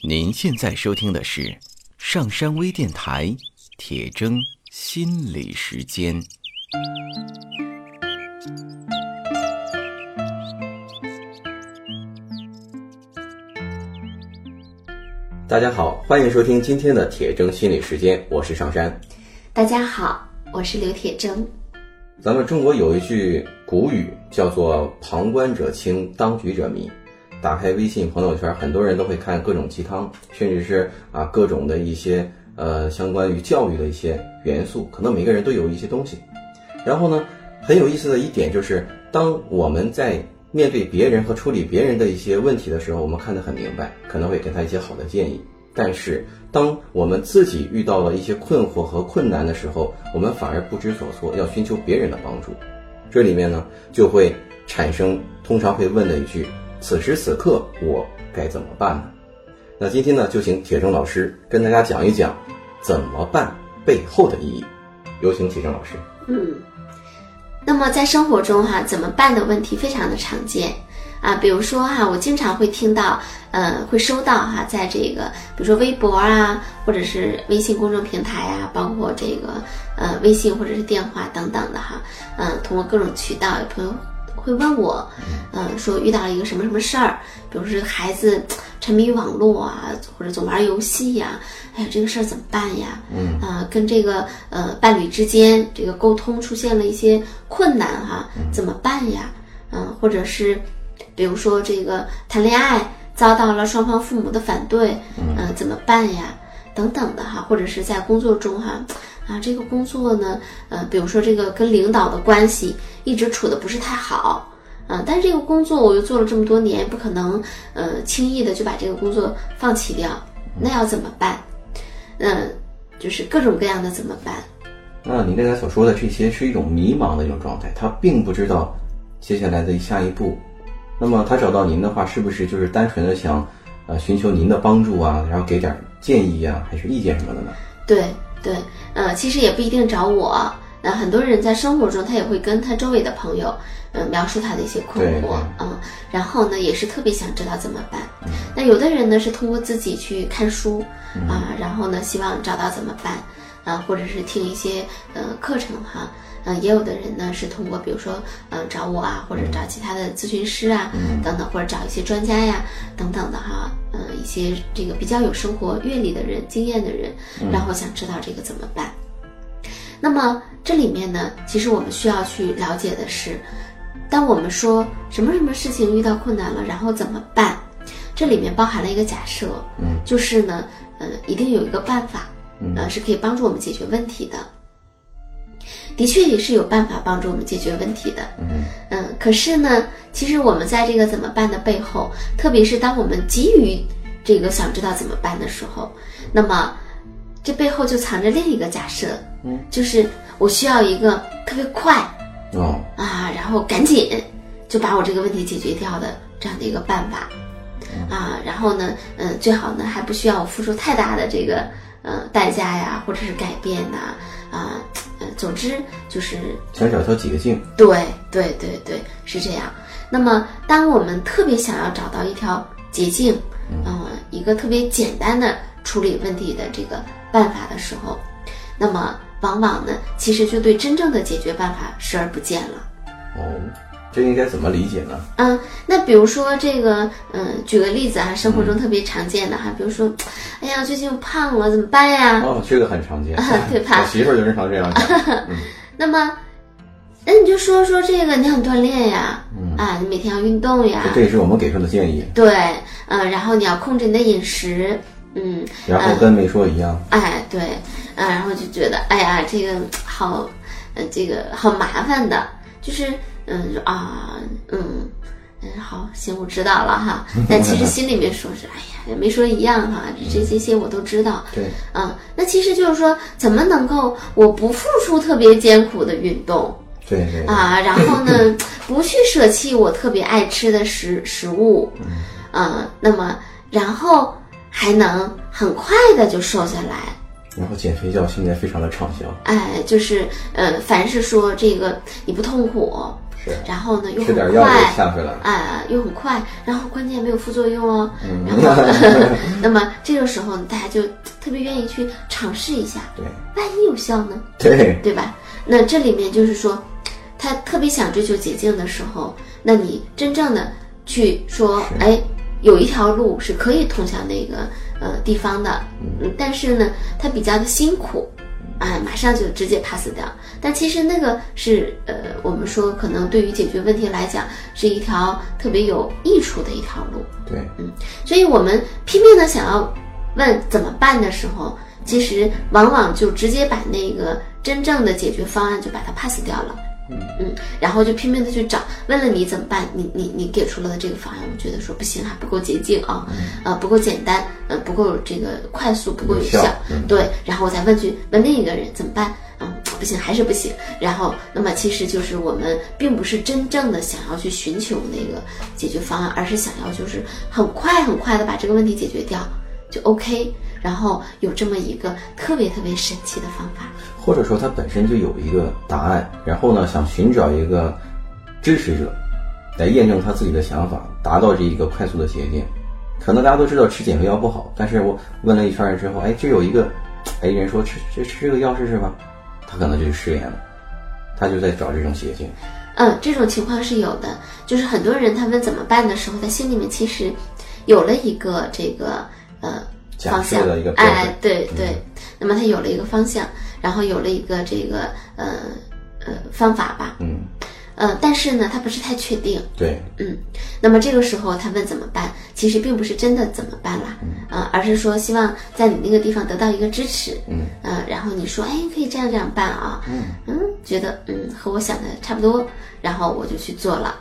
您现在收听的是上山微电台铁铮心理时间。大家好，欢迎收听今天的铁铮心理时间，我是上山。大家好，我是刘铁铮。咱们中国有一句古语叫做“旁观者清，当局者迷”。打开微信朋友圈，很多人都会看各种鸡汤，甚至是啊各种的一些呃相关于教育的一些元素，可能每个人都有一些东西。然后呢，很有意思的一点就是，当我们在面对别人和处理别人的一些问题的时候，我们看得很明白，可能会给他一些好的建议。但是，当我们自己遇到了一些困惑和困难的时候，我们反而不知所措，要寻求别人的帮助。这里面呢，就会产生通常会问的一句。此时此刻我该怎么办呢？那今天呢，就请铁铮老师跟大家讲一讲怎么办背后的意义。有请铁铮老师。嗯，那么在生活中哈，怎么办的问题非常的常见啊。比如说哈，我经常会听到，呃，会收到哈，在这个比如说微博啊，或者是微信公众平台啊，包括这个呃微信或者是电话等等的哈，嗯，通过各种渠道，有朋友。会问我，嗯，说遇到了一个什么什么事儿，比如说孩子沉迷于网络啊，或者总玩游戏呀，哎呀，这个事儿怎么办呀？嗯，啊，跟这个呃伴侣之间这个沟通出现了一些困难哈，怎么办呀？嗯，或者是比如说这个谈恋爱遭到了双方父母的反对，嗯，怎么办呀？等等的哈，或者是在工作中哈。啊，这个工作呢，呃，比如说这个跟领导的关系一直处的不是太好，啊，但是这个工作我又做了这么多年，不可能，呃，轻易的就把这个工作放弃掉，那要怎么办？嗯，就是各种各样的怎么办？那您刚才所说的这些是一种迷茫的一种状态，他并不知道接下来的下一步。那么他找到您的话，是不是就是单纯的想，呃，寻求您的帮助啊，然后给点建议啊，还是意见什么的呢？对。对，呃，其实也不一定找我。那很多人在生活中，他也会跟他周围的朋友，嗯，描述他的一些困惑，嗯，然后呢，也是特别想知道怎么办。那有的人呢，是通过自己去看书，啊，然后呢，希望找到怎么办，啊，或者是听一些呃课程哈。嗯，也有的人呢是通过，比如说，嗯，找我啊，或者找其他的咨询师啊，等等，或者找一些专家呀，等等的哈，嗯，一些这个比较有生活阅历的人、经验的人，然后想知道这个怎么办。那么这里面呢，其实我们需要去了解的是，当我们说什么什么事情遇到困难了，然后怎么办？这里面包含了一个假设，嗯，就是呢，呃，一定有一个办法，呃，是可以帮助我们解决问题的。的确也是有办法帮助我们解决问题的，嗯。嗯，可是呢，其实我们在这个怎么办的背后，特别是当我们急于这个想知道怎么办的时候，那么这背后就藏着另一个假设，嗯，就是我需要一个特别快，哦。啊，然后赶紧就把我这个问题解决掉的这样的一个办法，啊，然后呢，嗯，最好呢还不需要我付出太大的这个呃代价呀，或者是改变呐，啊。呃总之就是想找条捷径，对对对对，是这样。那么，当我们特别想要找到一条捷径，嗯，一个特别简单的处理问题的这个办法的时候，那么往往呢，其实就对真正的解决办法视而不见了。哦。这应该怎么理解呢？嗯，那比如说这个，嗯，举个例子啊，生活中特别常见的哈，比如说，哎呀，最近胖了，怎么办呀？哦，这个很常见，对吧？我媳妇儿就经常这样讲。那么，那你就说说这个，你想锻炼呀，啊，你每天要运动呀。这也是我们给出的建议。对，嗯，然后你要控制你的饮食，嗯。然后跟没说一样。哎，对，嗯，然后就觉得，哎呀，这个好，呃，这个好麻烦的，就是。嗯，说啊，嗯，嗯，好，行，我知道了哈。但其实心里面说是，哎呀也，没说一样哈，这这些我都知道。对，嗯，那其实就是说，怎么能够我不付出特别艰苦的运动？对对。啊，然后呢，不去舍弃我特别爱吃的食食物，嗯，那么然后还能很快的就瘦下来。然后减肥药现在非常的畅销。哎，就是呃，凡是说这个你不痛苦。是，然后呢又很快，啊，又很快，然后关键没有副作用哦。然后，那么这个时候，大家就特别愿意去尝试一下，对，万一有效呢？对，对吧？那这里面就是说，他特别想追求捷径的时候，那你真正的去说，哎，有一条路是可以通向那个呃地方的，嗯，但是呢，它比较的辛苦。哎，马上就直接 pass 掉。但其实那个是呃，我们说可能对于解决问题来讲，是一条特别有益处的一条路。对，嗯，所以我们拼命的想要问怎么办的时候，其实往往就直接把那个真正的解决方案就把它 pass 掉了。嗯，然后就拼命的去找，问了你怎么办？你你你给出了的这个方案，我觉得说不行，还不够捷径啊，呃，不够简单，呃，不够这个快速，不够有效。对，然后我再问去问另一个人怎么办？嗯，不行，还是不行。然后，那么其实就是我们并不是真正的想要去寻求那个解决方案，而是想要就是很快很快的把这个问题解决掉，就 OK。然后有这么一个特别特别神奇的方法。或者说他本身就有一个答案，然后呢，想寻找一个支持者来验证他自己的想法，达到这一个快速的捷径。可能大家都知道吃减肥药不好，但是我问了一圈人之后，哎，这有一个，哎，人说吃这吃这个药试试吧，他可能就失联了，他就在找这种捷径。嗯，这种情况是有的，就是很多人他们怎么办的时候，他心里面其实有了一个这个呃方向，哎，对对，那么他有了一个方向。然后有了一个这个呃呃方法吧，嗯，呃，但是呢，他不是太确定，对，嗯，那么这个时候他问怎么办，其实并不是真的怎么办啦，啊，而是说希望在你那个地方得到一个支持，嗯，呃，然后你说，哎，可以这样这样办啊，嗯。嗯，觉得嗯和我想的差不多，然后我就去做了，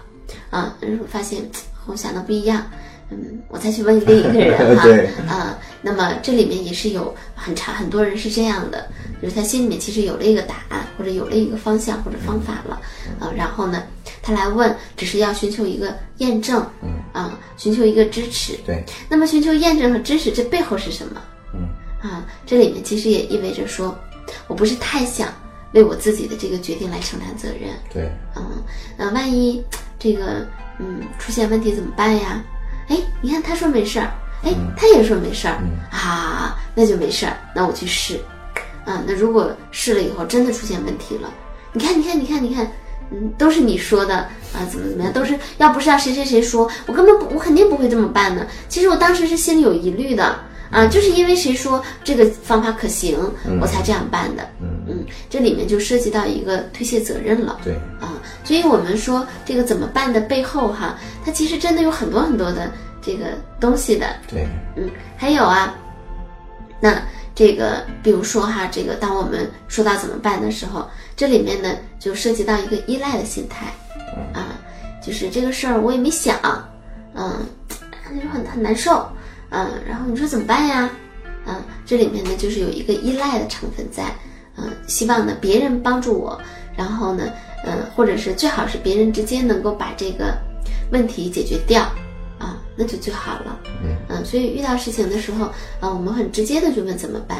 啊，然后发现和我想的不一样。嗯，我再去问另一个人哈，啊，那么这里面也是有很长很多人是这样的，就是他心里面其实有了一个答案，或者有了一个方向或者方法了，啊，然后呢，他来问，只是要寻求一个验证，嗯，啊，寻求一个支持，对，那么寻求验证和支持，这背后是什么？嗯，啊，这里面其实也意味着说，我不是太想为我自己的这个决定来承担责任，对，嗯，那万一这个嗯出现问题怎么办呀？哎，你看他说没事儿，哎，他也说没事儿，啊，那就没事儿，那我去试，啊，那如果试了以后真的出现问题了，你看，你看，你看，你看，嗯，都是你说的啊，怎么怎么样，都是要不是要谁谁谁说，我根本不，我肯定不会这么办的。其实我当时是心里有疑虑的，啊，就是因为谁说这个方法可行，我才这样办的，嗯嗯，这里面就涉及到一个推卸责任了，对，啊，所以我们说这个怎么办的背后哈。它其实真的有很多很多的这个东西的，对，嗯，还有啊，那这个比如说哈，这个当我们说到怎么办的时候，这里面呢就涉及到一个依赖的心态，啊，就是这个事儿我也没想，嗯，那 就很很难受，嗯，然后你说怎么办呀？嗯，这里面呢就是有一个依赖的成分在，嗯，希望呢别人帮助我，然后呢。嗯，或者是最好是别人直接能够把这个问题解决掉，啊，那就最好了。嗯，所以遇到事情的时候，啊，我们很直接的就问怎么办。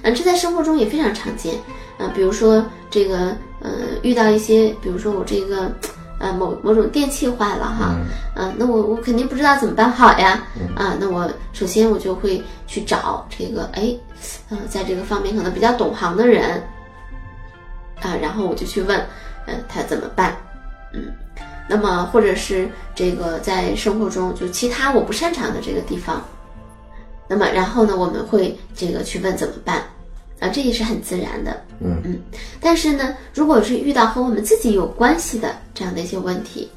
嗯，这在生活中也非常常见。啊，比如说这个，呃，遇到一些，比如说我这个，呃，某某种电器坏了哈，嗯，那我我肯定不知道怎么办好呀。啊，那我首先我就会去找这个，哎，嗯，在这个方面可能比较懂行的人，啊，然后我就去问。嗯，他怎么办？嗯，那么或者是这个在生活中就其他我不擅长的这个地方，那么然后呢，我们会这个去问怎么办？啊，这也是很自然的。嗯嗯，但是呢，如果是遇到和我们自己有关系的这样的一些问题，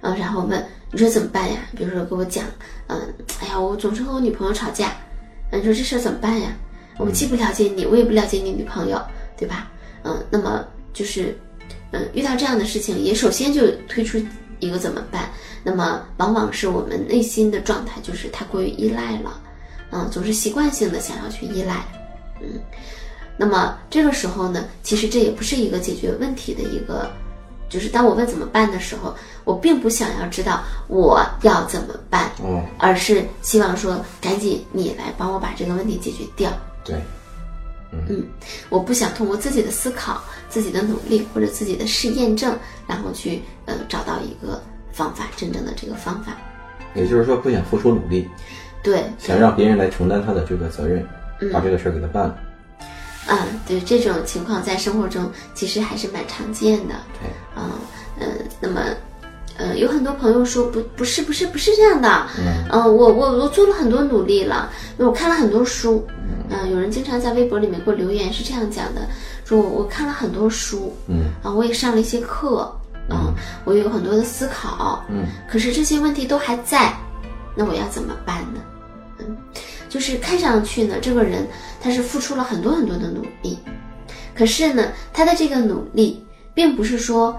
啊，然后问你说怎么办呀？比如说跟我讲，嗯，哎呀，我总是和我女朋友吵架，你说这事怎么办呀？我既不了解你，我也不了解你女朋友，对吧？嗯，那么就是。嗯，遇到这样的事情，也首先就推出一个怎么办？那么往往是我们内心的状态就是太过于依赖了，嗯，总是习惯性的想要去依赖，嗯，那么这个时候呢，其实这也不是一个解决问题的一个，就是当我问怎么办的时候，我并不想要知道我要怎么办，嗯，而是希望说赶紧你来帮我把这个问题解决掉，对，嗯，我不想通过自己的思考、自己的努力或者自己的试验证，然后去呃找到一个方法，真正的这个方法。也就是说，不想付出努力，对，想让别人来承担他的这个责任，把这个事儿给他办了。嗯，对，这种情况在生活中其实还是蛮常见的。对，啊，嗯，那么，呃，有很多朋友说不，不是，不是，不是这样的。嗯，我我我做了很多努力了，我看了很多书。嗯，有人经常在微博里面给我留言，是这样讲的：说我我看了很多书。嗯，啊，我也上了一些课。嗯，我有很多的思考。嗯，可是这些问题都还在，那我要怎么办呢？嗯。就是看上去呢，这个人他是付出了很多很多的努力，可是呢，他的这个努力并不是说，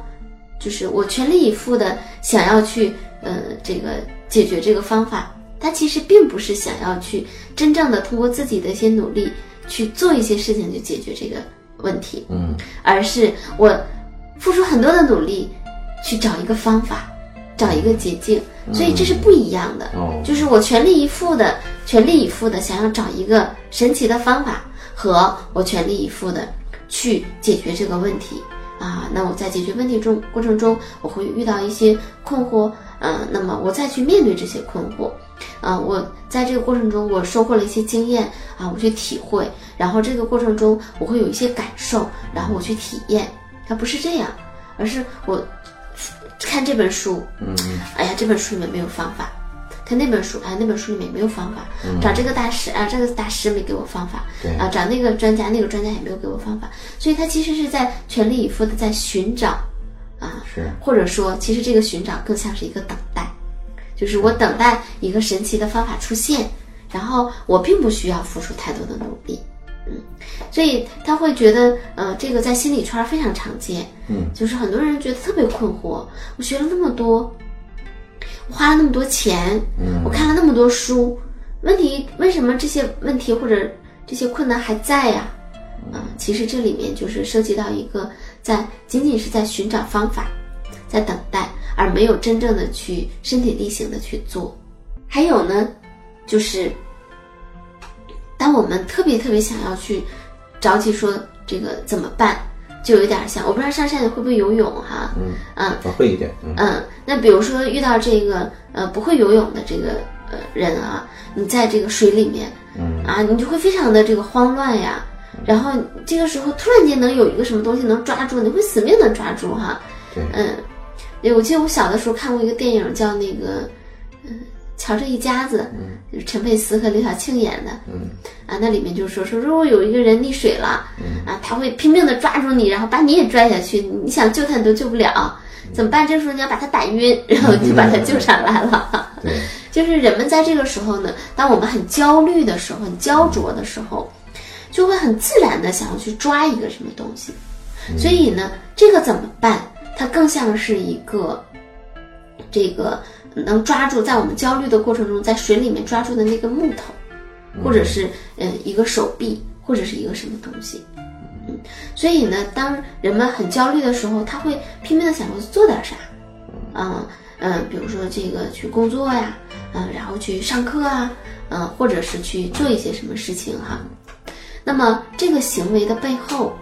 就是我全力以赴的想要去呃这个解决这个方法，他其实并不是想要去真正的通过自己的一些努力去做一些事情去解决这个问题，嗯，而是我付出很多的努力去找一个方法。找一个捷径，所以这是不一样的。就是我全力以赴的、全力以赴的想要找一个神奇的方法，和我全力以赴的去解决这个问题啊。那我在解决问题中过程中，我会遇到一些困惑，嗯，那么我再去面对这些困惑，啊，我在这个过程中我收获了一些经验啊，我去体会，然后这个过程中我会有一些感受，然后我去体验。它不是这样，而是我。看这本书，嗯，哎呀，这本书里面没有方法。看那本书，哎，那本书里面没有方法。找这个大师啊，这个大师没给我方法。对啊，找那个专家，那个专家也没有给我方法。所以他其实是在全力以赴的在寻找，啊，是，或者说，其实这个寻找更像是一个等待，就是我等待一个神奇的方法出现，然后我并不需要付出太多的努力。嗯，所以他会觉得，呃，这个在心理圈非常常见。嗯，就是很多人觉得特别困惑。我学了那么多，我花了那么多钱，嗯，我看了那么多书，问题为什么这些问题或者这些困难还在呀？啊，其实这里面就是涉及到一个在仅仅是在寻找方法，在等待，而没有真正的去身体力行的去做。还有呢，就是。当我们特别特别想要去着急说这个怎么办，就有点像我不知道上山你会不会游泳哈？嗯嗯，我会一点。嗯，那比如说遇到这个呃不会游泳的这个呃人啊，你在这个水里面，嗯啊，你就会非常的这个慌乱呀。然后这个时候突然间能有一个什么东西能抓住，你会死命的抓住哈。对，嗯，我记得我小的时候看过一个电影叫那个。瞧这一家子，就是陈佩斯和刘晓庆演的，啊，那里面就是说说，如果有一个人溺水了，啊，他会拼命的抓住你，然后把你也拽下去，你想救他你都救不了，怎么办？这时候你要把他打晕，然后就把他救上来了。对，就是人们在这个时候呢，当我们很焦虑的时候、很焦灼的时候，就会很自然的想要去抓一个什么东西，所以呢，这个怎么办？它更像是一个这个。能抓住在我们焦虑的过程中，在水里面抓住的那个木头，或者是嗯一个手臂，或者是一个什么东西，嗯，所以呢，当人们很焦虑的时候，他会拼命的想要做点啥，嗯嗯，比如说这个去工作呀，嗯，然后去上课啊，嗯，或者是去做一些什么事情哈。那么这个行为的背后，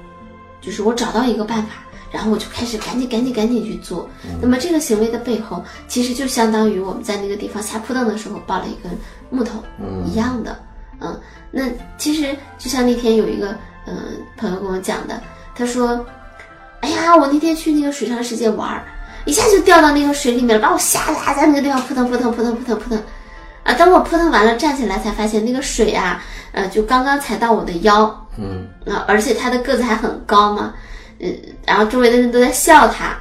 就是我找到一个办法。然后我就开始赶紧赶紧赶紧去做。那么这个行为的背后，其实就相当于我们在那个地方下扑腾的时候抱了一根木头一样的。嗯，那其实就像那天有一个嗯朋友跟我讲的，他说：“哎呀，我那天去那个水上世界玩，一下就掉到那个水里面了，把我吓得在那个地方扑腾扑腾扑腾扑腾扑腾。啊，等我扑腾完了站起来，才发现那个水啊，呃，就刚刚才到我的腰。嗯，啊，而且他的个子还很高嘛。”嗯，然后周围的人都在笑他，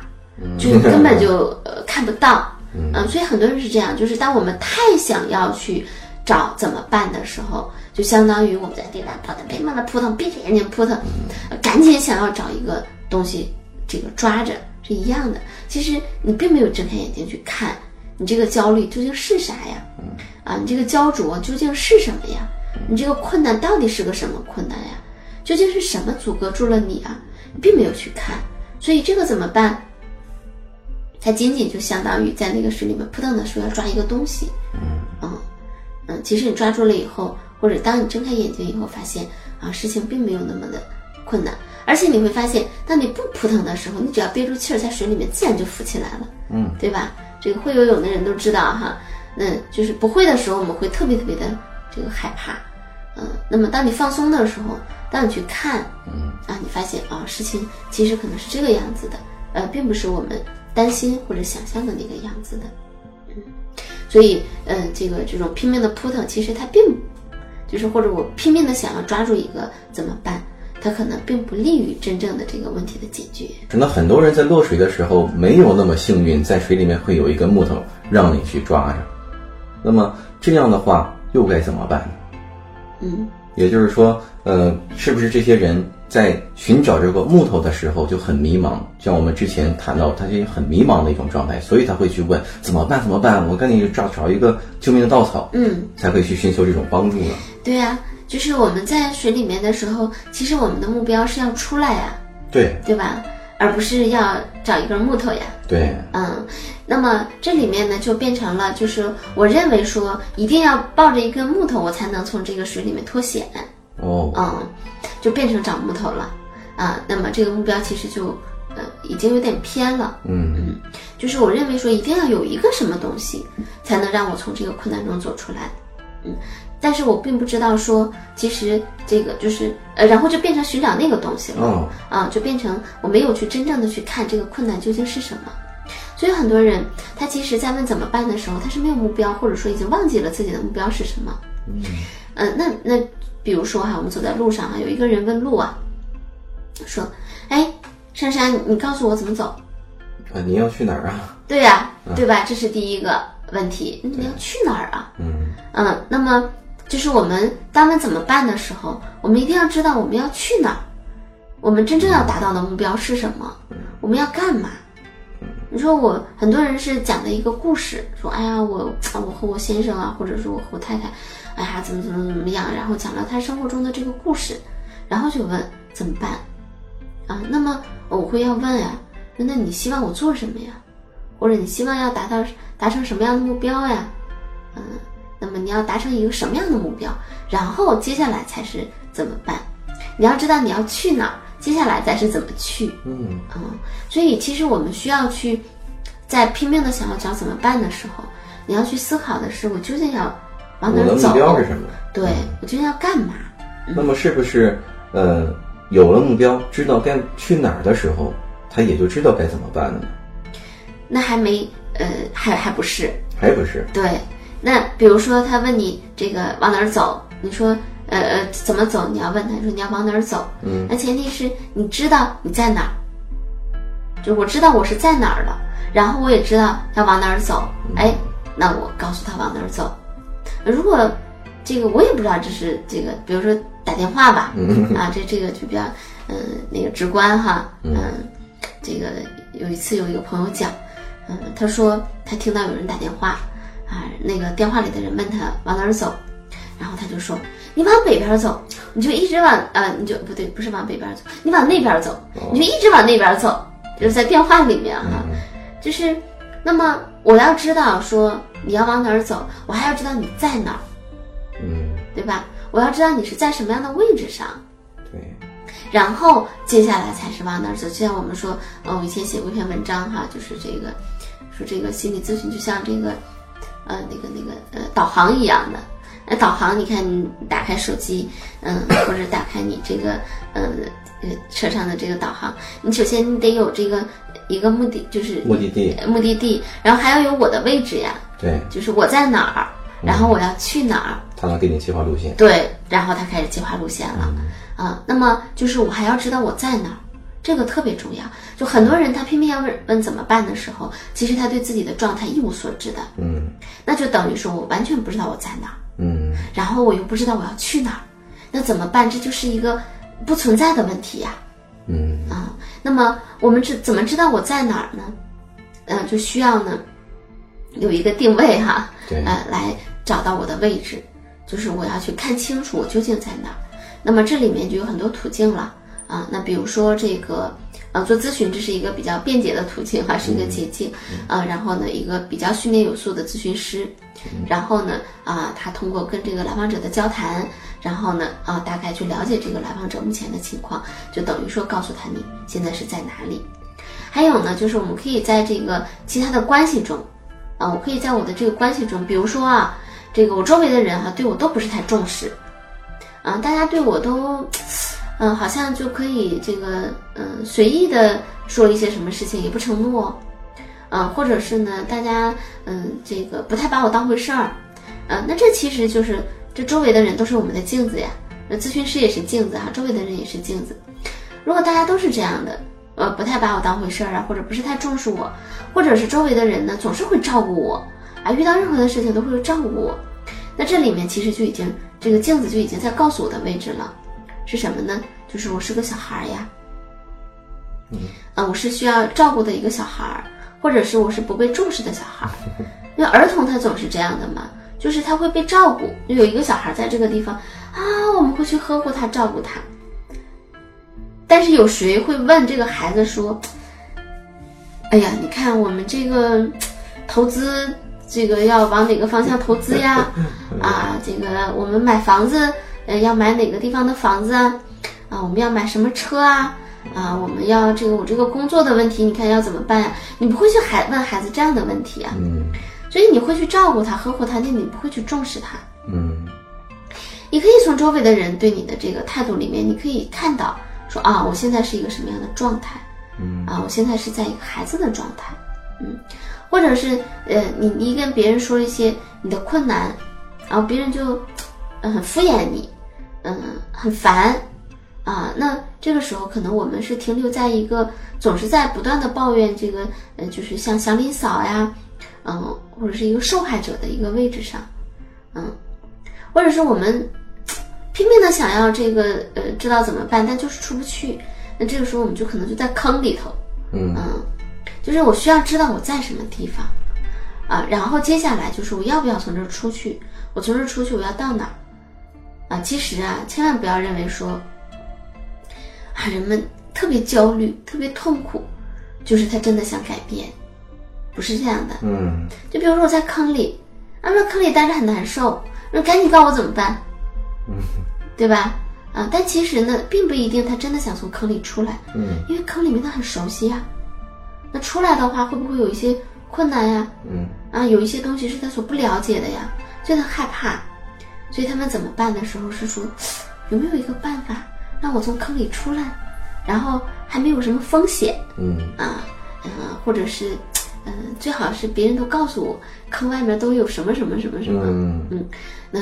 就根本就 呃看不到，嗯，所以很多人是这样，就是当我们太想要去找怎么办的时候，就相当于我们在地上扑腾，别忙的扑腾，闭着眼睛扑腾，赶紧想要找一个东西这个抓着是一样的。其实你并没有睁开眼睛去看，你这个焦虑究竟是啥呀？啊，你这个焦灼究竟是什么呀？你这个困难到底是个什么困难呀？究竟是什么阻隔住了你啊？并没有去看，所以这个怎么办？它仅仅就相当于在那个水里面扑腾的时候要抓一个东西，嗯。嗯嗯，其实你抓住了以后，或者当你睁开眼睛以后，发现啊，事情并没有那么的困难，而且你会发现，当你不扑腾的时候，你只要憋住气儿在水里面，自然就浮起来了，嗯，对吧？这个会游泳的人都知道哈，那就是不会的时候，我们会特别特别的这个害怕，嗯，那么当你放松的时候，当你去看，嗯，啊，你发现啊，事情其实可能是这个样子的，呃，并不是我们担心或者想象的那个样子的，嗯，所以，嗯，这个这种拼命的扑腾，其实它并，就是或者我拼命的想要抓住一个怎么办？它可能并不利于真正的这个问题的解决。可能很多人在落水的时候没有那么幸运，在水里面会有一根木头让你去抓着。那么这样的话又该怎么办呢？嗯，也就是说，呃，是不是这些人在寻找这个木头的时候就很迷茫？像我们之前谈到，他就很迷茫的一种状态，所以他会去问怎么办？怎么办？我赶紧找找一个救命的稻草，嗯，才会去寻求这种帮助呢。对呀、就是我们在水里面的时候，其实我们的目标是要出来呀，对对吧？而不是要找一根木头呀。对，嗯，那么这里面呢，就变成了，就是我认为说，一定要抱着一根木头，我才能从这个水里面脱险。哦，嗯，就变成找木头了啊。那么这个目标其实就呃已经有点偏了。嗯就是我认为说，一定要有一个什么东西，才能让我从这个困难中走出来。嗯，但是我并不知道说，其实这个就是呃，然后就变成寻找那个东西了。哦，啊，就变成我没有去真正的去看这个困难究竟是什么。所以很多人他其实，在问怎么办的时候，他是没有目标，或者说已经忘记了自己的目标是什么。嗯呃，那那比如说哈，我们走在路上啊，有一个人问路啊，说，哎，珊珊，你告诉我怎么走？啊，你要去哪儿啊？对呀、对吧？这是第一个问题，你要去哪儿啊？嗯嗯，那么就是我们当问怎么办的时候，我们一定要知道我们要去哪儿，我们真正要达到的目标是什么，我们要干嘛。你说我很多人是讲的一个故事，说哎呀我我和我先生啊，或者是我和我太太，哎呀怎么怎么怎么样，然后讲了他生活中的这个故事，然后就问怎么办啊？那么我会要问呀，那你希望我做什么呀？或者你希望要达到达成什么样的目标呀？嗯，那么你要达成一个什么样的目标？然后接下来才是怎么办？你要知道你要去哪儿，接下来再是怎么去。嗯嗯，所以其实我们需要去在拼命的想要找怎么办的时候，你要去思考的是我究竟要往哪我的目儿走？标是什么？对我究竟要干嘛？那么是不是呃有了目标，知道该去哪儿的时候，他也就知道该怎么办了呢？那还没呃，还还不是还不是？对。那比如说他问你这个往哪儿走，你说呃呃怎么走？你要问他说你要往哪儿走？嗯那前提是你知道你在哪儿，就我知道我是在哪儿了，然后我也知道要往哪儿走，哎，那我告诉他往哪儿走。如果这个我也不知道这是这个，比如说打电话吧，啊，这这个就比较嗯、那个直观哈，嗯，这个有一次有一个朋友讲，嗯，他说他听到有人打电话，啊，那个电话里的人问他往哪儿走，然后他就说你往北边走，你就一直往呃，你就不对，不是往北边走，你往那边走，你就一直往那边走，就是在电话里面哈、就是那么我要知道说你要往哪儿走，我还要知道你在哪儿，嗯，对吧？我要知道你是在什么样的位置上，对，然后接下来才是往哪儿走。就像我们说，呃，我以前写过一篇文章哈，就是这个说这个心理咨询就像这个呃那个那个呃导航一样的。那导航，你看你打开手机，嗯，或者打开你这个呃呃车上的这个导航，你首先你得有这个一个目的，就是目的地，目的地，然后还要有我的位置呀，对，就是我在哪儿，然后我要去哪儿，他能给你计划路线。对，然后他开始计划路线了，啊，那么就是我还要知道我在哪儿，这个特别重要。就很多人他偏偏要问问怎么办的时候，其实他对自己的状态一无所知的，嗯那就等于说我完全不知道我在哪儿，嗯然后我又不知道我要去哪儿，那怎么办？这就是一个不存在的问题呀、嗯啊，那么我们知怎么知道我在哪儿呢？嗯、就需要呢有一个定位哈，对呃，来找到我的位置，就是我要去看清楚我究竟在哪儿。那么这里面就有很多途径了啊，那比如说这个，呃，做咨询这是一个比较便捷的途径哈，是一个捷径啊。然后呢，一个比较训练有素的咨询师，然后呢，啊，他通过跟这个来访者的交谈，然后呢，啊，大概去了解这个来访者目前的情况，就等于说告诉他你现在是在哪里。还有呢，就是我们可以在这个其他的关系中，啊，我可以在我的这个关系中，比如说啊，这个我周围的人哈，对我都不是太重视，啊，大家对我都。嗯，好像就可以这个，嗯，随意的说一些什么事情，也不承诺，嗯，或者是呢，大家，嗯，这个不太把我当回事儿，嗯，那这其实就是这周围的人都是我们的镜子呀，那咨询师也是镜子哈，周围的人也是镜子。如果大家都是这样的，呃，不太把我当回事儿啊，或者不是太重视我，或者是周围的人呢总是会照顾我，啊，遇到任何的事情都会照顾我，那这里面其实就已经这个镜子就已经在告诉我的位置了。是什么呢？就是我是个小孩呀，嗯，啊，我是需要照顾的一个小孩，或者是我是不被重视的小孩。因为儿童他总是这样的嘛，就是他会被照顾。有一个小孩在这个地方啊，我们会去呵护他，照顾他。但是有谁会问这个孩子说：“哎呀，你看我们这个投资，这个要往哪个方向投资呀？啊，这个我们买房子。”呃，要买哪个地方的房子啊？啊，我们要买什么车啊？啊，我们要这个我这个工作的问题，你看要怎么办呀？你不会去孩问孩子这样的问题啊？嗯，所以你会去照顾他、呵护他，但你不会去重视他。嗯，你可以从周围的人对你的这个态度里面，你可以看到说啊，我现在是一个什么样的状态？嗯，啊，我现在是在一个孩子的状态。嗯，或者是呃，你你跟别人说一些你的困难，然后别人就嗯很敷衍你。嗯，很烦，啊，那这个时候可能我们是停留在一个总是在不断的抱怨这个，呃，就是像祥林嫂呀，嗯，或者是一个受害者的一个位置上，嗯，或者是我们拼命的想要这个，呃，知道怎么办，但就是出不去，那这个时候我们就可能就在坑里头，嗯，就是我需要知道我在什么地方，啊，然后接下来就是我要不要从这儿出去，我从这儿出去我要到哪儿？啊，其实啊，千万不要认为说，啊，人们特别焦虑、特别痛苦，就是他真的想改变，不是这样的。嗯，就比如说我在坑里，啊，那坑里待着很难受，那赶紧告诉我怎么办，嗯，对吧？啊，但其实呢，并不一定他真的想从坑里出来，嗯，因为坑里面他很熟悉呀，那出来的话会不会有一些困难呀？嗯，啊，有一些东西是他所不了解的呀，所以他害怕。所以他们怎么办的时候是说，有没有一个办法让我从坑里出来，然后还没有什么风险，嗯。啊，嗯，或者是，嗯，最好是别人都告诉我坑外面都有什么什么什么什么，嗯。嗯，那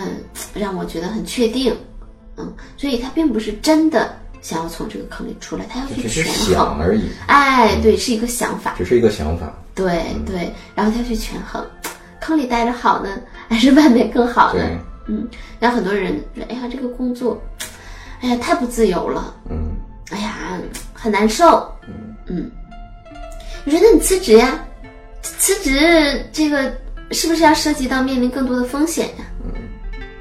让我觉得很确定，嗯，所以他并不是真的想要从这个坑里出来，他要去权衡。而已，哎，对，是一个想法，只是一个想法，对对，然后他要去权衡，坑里待着好呢，还是外面更好呢？嗯，然后很多人说：“哎呀，这个工作，哎呀，太不自由了。”嗯，哎呀，很难受。嗯嗯，你说那你辞职呀？辞职这个是不是要涉及到面临更多的风险呀？嗯，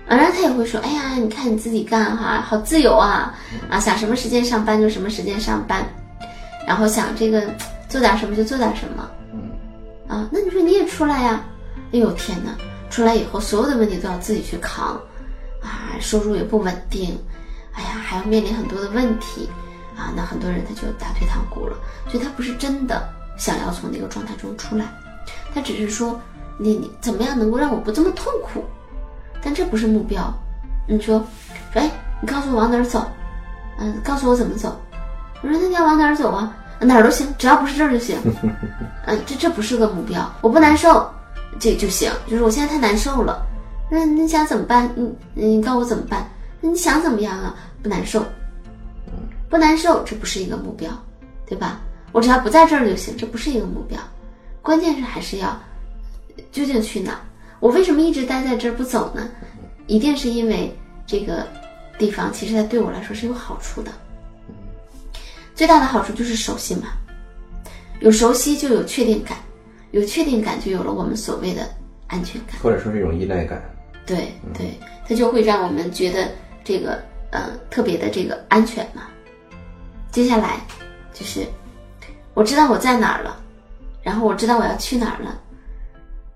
然后他也会说：“哎呀，你看你自己干哈，好自由啊！啊，想什么时间上班就什么时间上班，然后想这个做点什么就做点什么。”嗯，啊，那你说你也出来呀？哎呦天哪！出来以后，所有的问题都要自己去扛，啊，收入也不稳定，哎呀，还要面临很多的问题，啊，那很多人他就打退堂鼓了，所以他不是真的想要从那个状态中出来，他只是说，你你怎么样能够让我不这么痛苦，但这不是目标。你说，哎，你告诉我往哪儿走，嗯，告诉我怎么走。我说那你要往哪儿走啊？哪儿都行，只要不是这儿就行。嗯，这这不是个目标，我不难受。这就行，就是我现在太难受了，那你想怎么办？你你告诉我怎么办？那你想怎么样啊？不难受，不难受，这不是一个目标，对吧？我只要不在这儿就行，这不是一个目标，关键是还是要究竟去哪？我为什么一直待在这儿不走呢？一定是因为这个地方其实它对我来说是有好处的，最大的好处就是熟悉嘛，有熟悉就有确定感。有确定感，就有了我们所谓的安全感，或者说是一种依赖感。对对，它就会让我们觉得这个呃特别的这个安全嘛。接下来就是我知道我在哪儿了，然后我知道我要去哪儿了，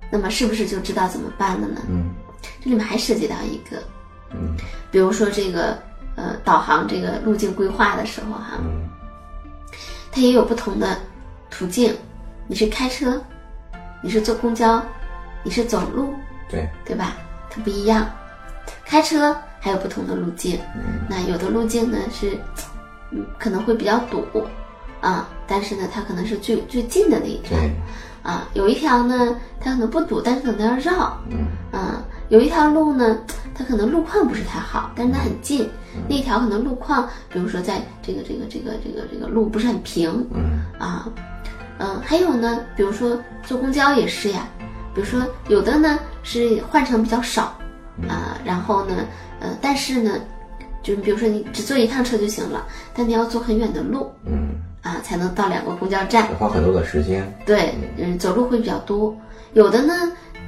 那么是不是就知道怎么办了呢？嗯这里面还涉及到一个，嗯比如说这个呃导航这个路径规划的时候哈，嗯它也有不同的途径，你是开车，你是坐公交，你是走路，对，对吧？它不一样。开车还有不同的路径，嗯。那有的路径呢是，嗯，可能会比较堵，啊，但是呢，它可能是最最近的那一条，啊，有一条呢，它可能不堵，但是可能要绕，嗯。啊，有一条路呢，它可能路况不是太好，但是它很近，那条可能路况，比如说在这个这个这个这个这个路不是很平，嗯。啊，嗯，还有呢，比如说坐公交也是呀，比如说有的呢是换乘比较少啊，然后呢，呃，但是呢，就是比如说你只坐一趟车就行了，但你要走很远的路嗯，啊，才能到两个公交站。花很多的时间。对，嗯，走路会比较多。有的呢，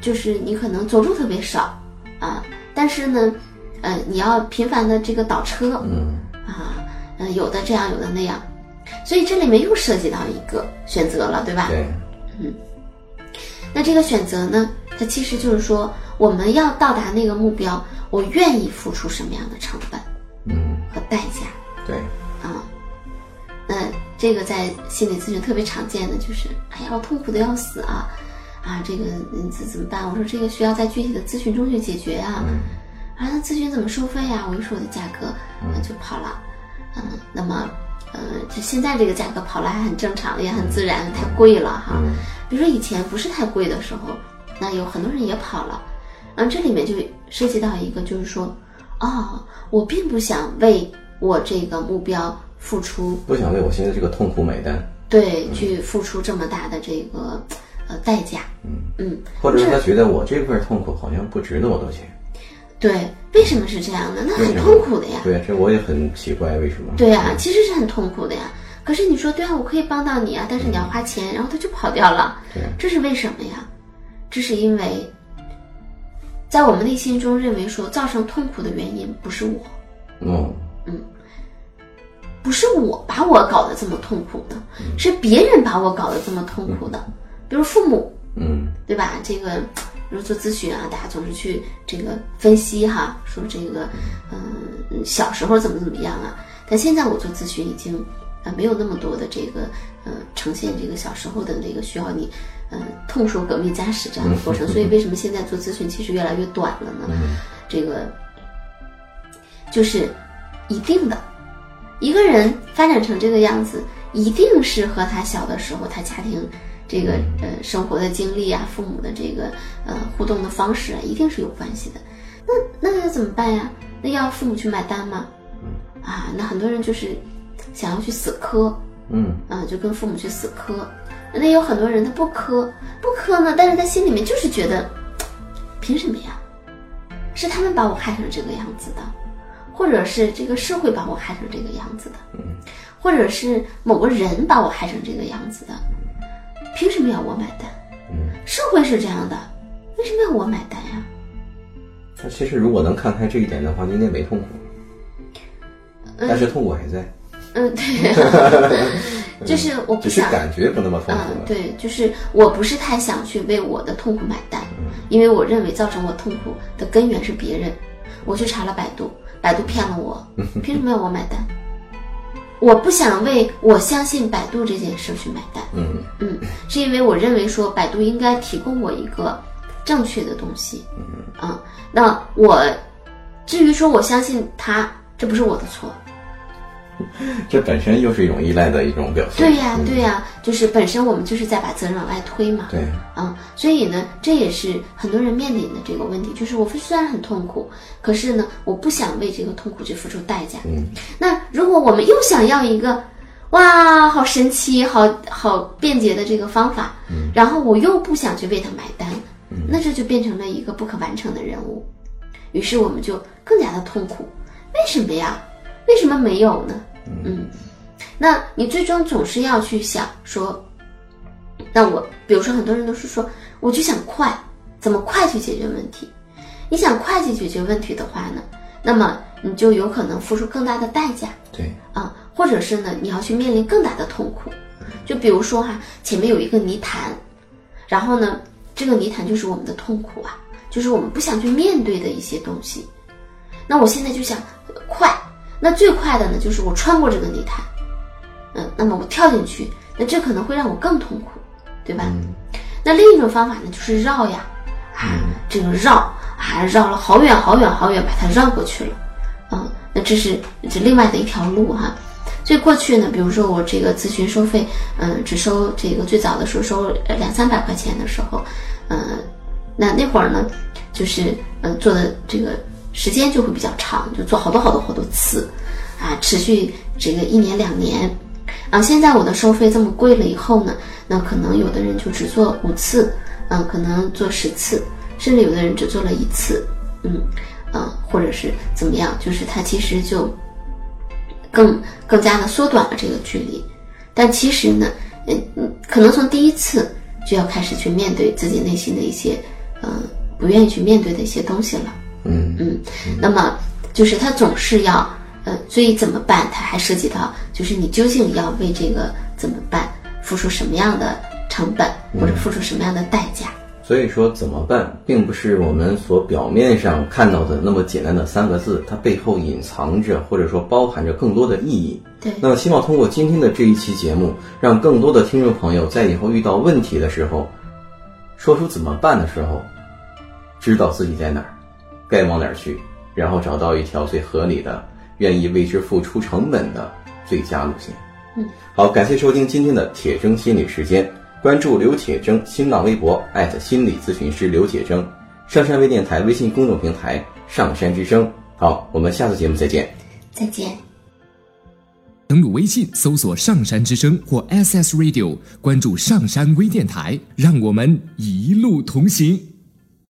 就是你可能走路特别少啊，但是呢，呃，你要频繁的这个倒车嗯啊，呃，有的这样，有的那样，所以这里面又涉及到一个选择了，对吧？对，嗯那这个选择呢，它其实就是说，我们要到达那个目标，我愿意付出什么样的成本嗯和代价对，啊？那这个在心理咨询特别常见的就是，哎呀，我痛苦的要死啊！啊，这个嗯怎怎么办？我说这个需要在具体的咨询中去解决啊。啊，那咨询怎么收费呀、我一说我的价格，那就跑了。嗯，那么，呃，就现在这个价格跑了还很正常，也很自然，太贵了哈。嗯比如说以前不是太贵的时候，那有很多人也跑了。然后，这里面就涉及到一个，就是说，哦，我并不想为我这个目标付出，不想为我现在这个痛苦买单。对，去付出这么大的这个呃代价。嗯嗯，或者是他觉得我这份痛苦好像不值那么多钱。对，为什么是这样的？那很痛苦的呀。对呀，这我也很奇怪，为什么？对呀、其实是很痛苦的呀。可是你说，对啊，我可以帮到你啊，但是你要花钱，然后他就跑掉了，对，这是为什么呀？这是因为，在我们内心中认为说，造成痛苦的原因不是我，嗯不是我把我搞得这么痛苦的，是别人把我搞得这么痛苦的，比如父母，嗯对吧？这个，比如做咨询啊，大家总是去这个分析哈，说这个，嗯，小时候怎么怎么样啊？但现在我做咨询已经，呃，没有那么多的这个，呃，呈现这个小时候的那个需要你，嗯、痛说革命家史这样的过程。所以为什么现在做咨询其实越来越短了呢？这个就是一定的，一个人发展成这个样子，一定是和他小的时候他家庭这个呃生活的经历啊，父母的这个呃互动的方式啊，一定是有关系的。那那要怎么办呀？那要父母去买单吗？啊，那很多人就是想要去死磕，嗯啊，就跟父母去死磕。那有很多人他不磕，不磕呢，但是他心里面就是觉得，凭什么呀？是他们把我害成这个样子的，或者是这个社会把我害成这个样子的，或者是某个人把我害成这个样子的，凭什么要我买单？嗯。社会是这样的，为什么要我买单呀？他其实如果能看开这一点的话，应该没痛苦，但是痛苦还在，嗯，对，就是我不只是想。感觉不那么痛苦嗯，了。对，就是我不是太想去为我的痛苦买单，因为我认为造成我痛苦的根源是别人。我去查了百度，百度骗了我，凭什么要我买单？我不想为我相信百度这件事去买单，嗯。嗯，是因为我认为说百度应该提供我一个正确的东西，嗯，啊，那我至于说我相信他，这不是我的错，这本身又是一种依赖的一种表现。对呀，嗯对呀，就是本身我们就是在把责任往外推嘛，对，嗯，所以呢，这也是很多人面临的这个问题，就是我虽然很痛苦，可是呢，我不想为这个痛苦去付出代价。嗯，那如果我们又想要一个，哇，好神奇，好好便捷的这个方法，嗯然后我又不想去为它买单，那这就变成了一个不可完成的任务，于是我们就更加的痛苦。为什么呀？为什么没有呢？嗯，那你最终总是要去想说，那我比如说很多人都是说，我就想快，怎么快去解决问题？你想快去解决问题的话呢，那么你就有可能付出更大的代价对，啊，或者是呢，你要去面临更大的痛苦。就比如说哈，前面有一个泥潭，然后呢，这个泥潭就是我们的痛苦啊，就是我们不想去面对的一些东西。那我现在就想快，那最快的呢，就是我穿过这个泥潭，嗯，那么我跳进去，那这可能会让我更痛苦，对吧？那另一种方法呢，就是绕呀，啊，这个绕啊，绕了好远好远好远，把它绕过去了，嗯，那这是这另外的一条路哈。所以过去呢，比如说我这个咨询收费，嗯，只收这个最早的时候收两三百块钱的时候，嗯，那那会儿呢，就是嗯做的这个时间就会比较长，就做好多好多好多次，啊，持续这个一年两年，啊，现在我的收费这么贵了以后呢。那可能有的人就只做五次，嗯，可能做十次，甚至有的人只做了一次，嗯，嗯，或者是怎么样，就是他其实就更更加的缩短了这个距离。但其实呢，嗯嗯，可能从第一次就要开始去面对自己内心的一些，嗯，不愿意去面对的一些东西了。嗯嗯，那么就是他总是要，呃，所以怎么办？他还涉及到，就是你究竟要为这个怎么办？付出什么样的成本，或者付出什么样的代价？所以说，怎么办，并不是我们所表面上看到的那么简单的三个字，它背后隐藏着或者说包含着更多的意义。对。那么，希望通过今天的这一期节目，让更多的听众朋友在以后遇到问题的时候，说出怎么办的时候，知道自己在哪儿，该往哪儿去，然后找到一条最合理的、愿意为之付出成本的最佳路线。嗯，好，感谢收听今天的铁铮心理时间，关注刘铁铮新浪微博艾特心理咨询师刘铁铮，上山微电台微信公众平台上山之声。好，我们下次节目再见。再见。登录微信搜索“上山之声”或 SS Radio，关注上山微电台，让我们一路同行。